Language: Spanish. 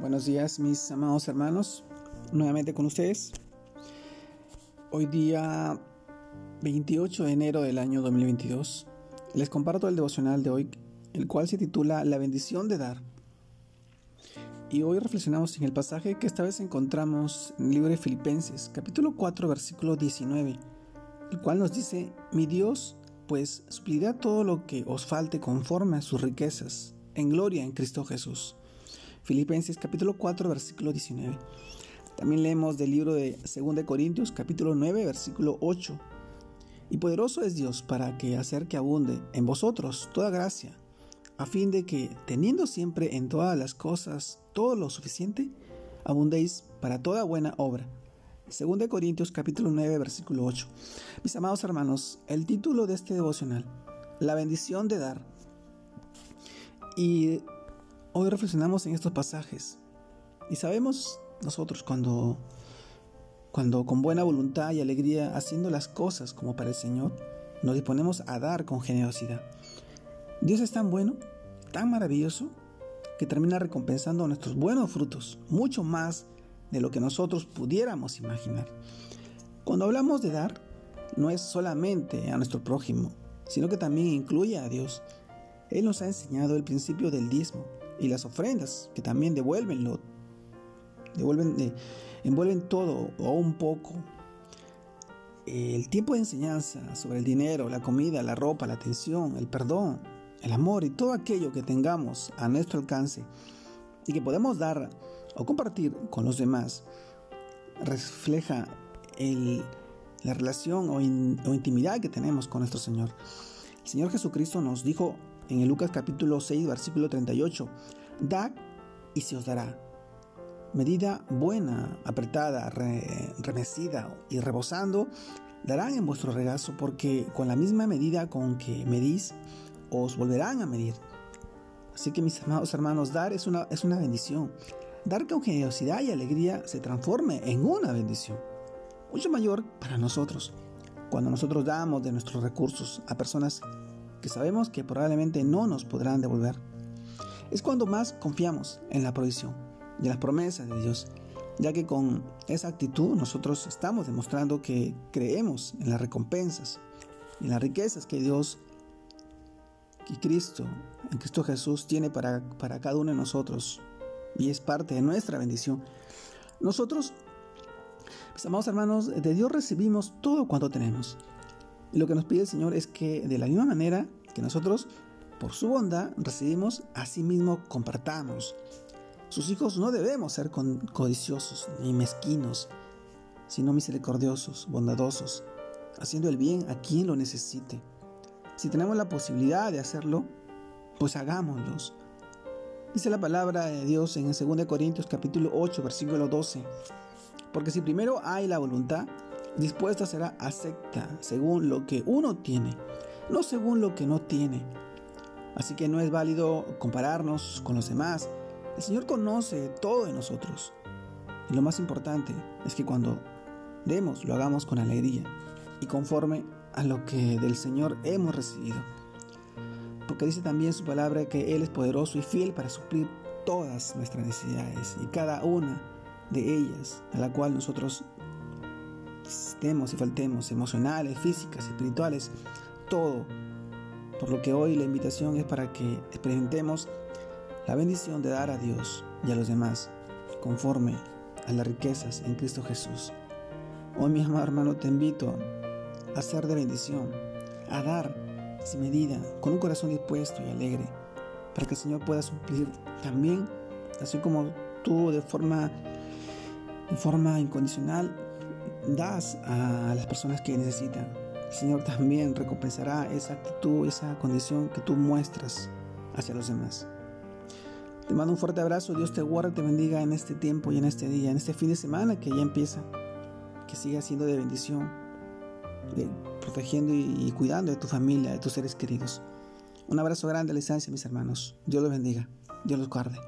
Buenos días mis amados hermanos, nuevamente con ustedes. Hoy día 28 de enero del año 2022 les comparto el devocional de hoy, el cual se titula La bendición de dar. Y hoy reflexionamos en el pasaje que esta vez encontramos en el libro de Filipenses, capítulo 4, versículo 19, el cual nos dice, mi Dios pues suplirá todo lo que os falte conforme a sus riquezas, en gloria en Cristo Jesús. Filipenses capítulo 4 versículo 19. También leemos del libro de 2 Corintios capítulo 9 versículo 8. Y poderoso es Dios para que hacer que abunde en vosotros toda gracia, a fin de que, teniendo siempre en todas las cosas todo lo suficiente, abundéis para toda buena obra. 2 Corintios capítulo 9 versículo 8. Mis amados hermanos, el título de este devocional, la bendición de dar. Y Hoy reflexionamos en estos pasajes y sabemos nosotros cuando, cuando con buena voluntad y alegría, haciendo las cosas como para el Señor, nos disponemos a dar con generosidad. Dios es tan bueno, tan maravilloso, que termina recompensando nuestros buenos frutos, mucho más de lo que nosotros pudiéramos imaginar. Cuando hablamos de dar, no es solamente a nuestro prójimo, sino que también incluye a Dios. Él nos ha enseñado el principio del diezmo, y las ofrendas, que también devuelven lo, devuelven, eh, envuelven todo o un poco. El tiempo de enseñanza sobre el dinero, la comida, la ropa, la atención, el perdón, el amor y todo aquello que tengamos a nuestro alcance y que podemos dar o compartir con los demás, refleja la relación o, o intimidad que tenemos con nuestro Señor. Señor Jesucristo nos dijo en el Lucas capítulo 6, versículo 38. Da y se os dará. Medida buena, apretada, remecida y rebosando, darán en vuestro regazo, porque con la misma medida con que medís, os volverán a medir. Así que mis amados hermanos, dar es una, es una bendición. Dar con generosidad y alegría se transforme en una bendición, mucho mayor para nosotros. Cuando nosotros damos de nuestros recursos a personas que sabemos que probablemente no nos podrán devolver. Es cuando más confiamos en la provisión y en las promesas de Dios, ya que con esa actitud nosotros estamos demostrando que creemos en las recompensas y en las riquezas que Dios y Cristo, en Cristo Jesús, tiene para, para cada uno de nosotros y es parte de nuestra bendición. Nosotros, mis amados hermanos, de Dios recibimos todo cuanto tenemos. Y lo que nos pide el Señor es que de la misma manera que nosotros, por su bondad, recibimos, mismo compartamos. Sus hijos no debemos ser codiciosos ni mezquinos, sino misericordiosos, bondadosos, haciendo el bien a quien lo necesite. Si tenemos la posibilidad de hacerlo, pues hagámoslos. Dice la palabra de Dios en 2 Corintios capítulo 8, versículo 12. Porque si primero hay la voluntad, dispuesta será acepta según lo que uno tiene, no según lo que no tiene. Así que no es válido compararnos con los demás. El Señor conoce todo de nosotros. Y lo más importante es que cuando demos, lo hagamos con alegría y conforme a lo que del Señor hemos recibido. Porque dice también su palabra que Él es poderoso y fiel para suplir todas nuestras necesidades y cada una de ellas a la cual nosotros estemos y faltemos, emocionales, físicas, espirituales, todo. Por lo que hoy la invitación es para que experimentemos la bendición de dar a Dios y a los demás conforme a las riquezas en Cristo Jesús. Hoy, mi amado hermano, te invito a ser de bendición, a dar sin medida, con un corazón dispuesto y alegre, para que el Señor pueda suplir también, así como tú de forma, de forma incondicional das a las personas que necesitan. El Señor también recompensará esa actitud, esa condición que tú muestras hacia los demás. Te mando un fuerte abrazo, Dios te guarde, te bendiga en este tiempo y en este día, en este fin de semana que ya empieza, que siga siendo de bendición, de, protegiendo y, cuidando de tu familia, de tus seres queridos. Un abrazo grande a la mis hermanos. Dios los bendiga, Dios los guarde.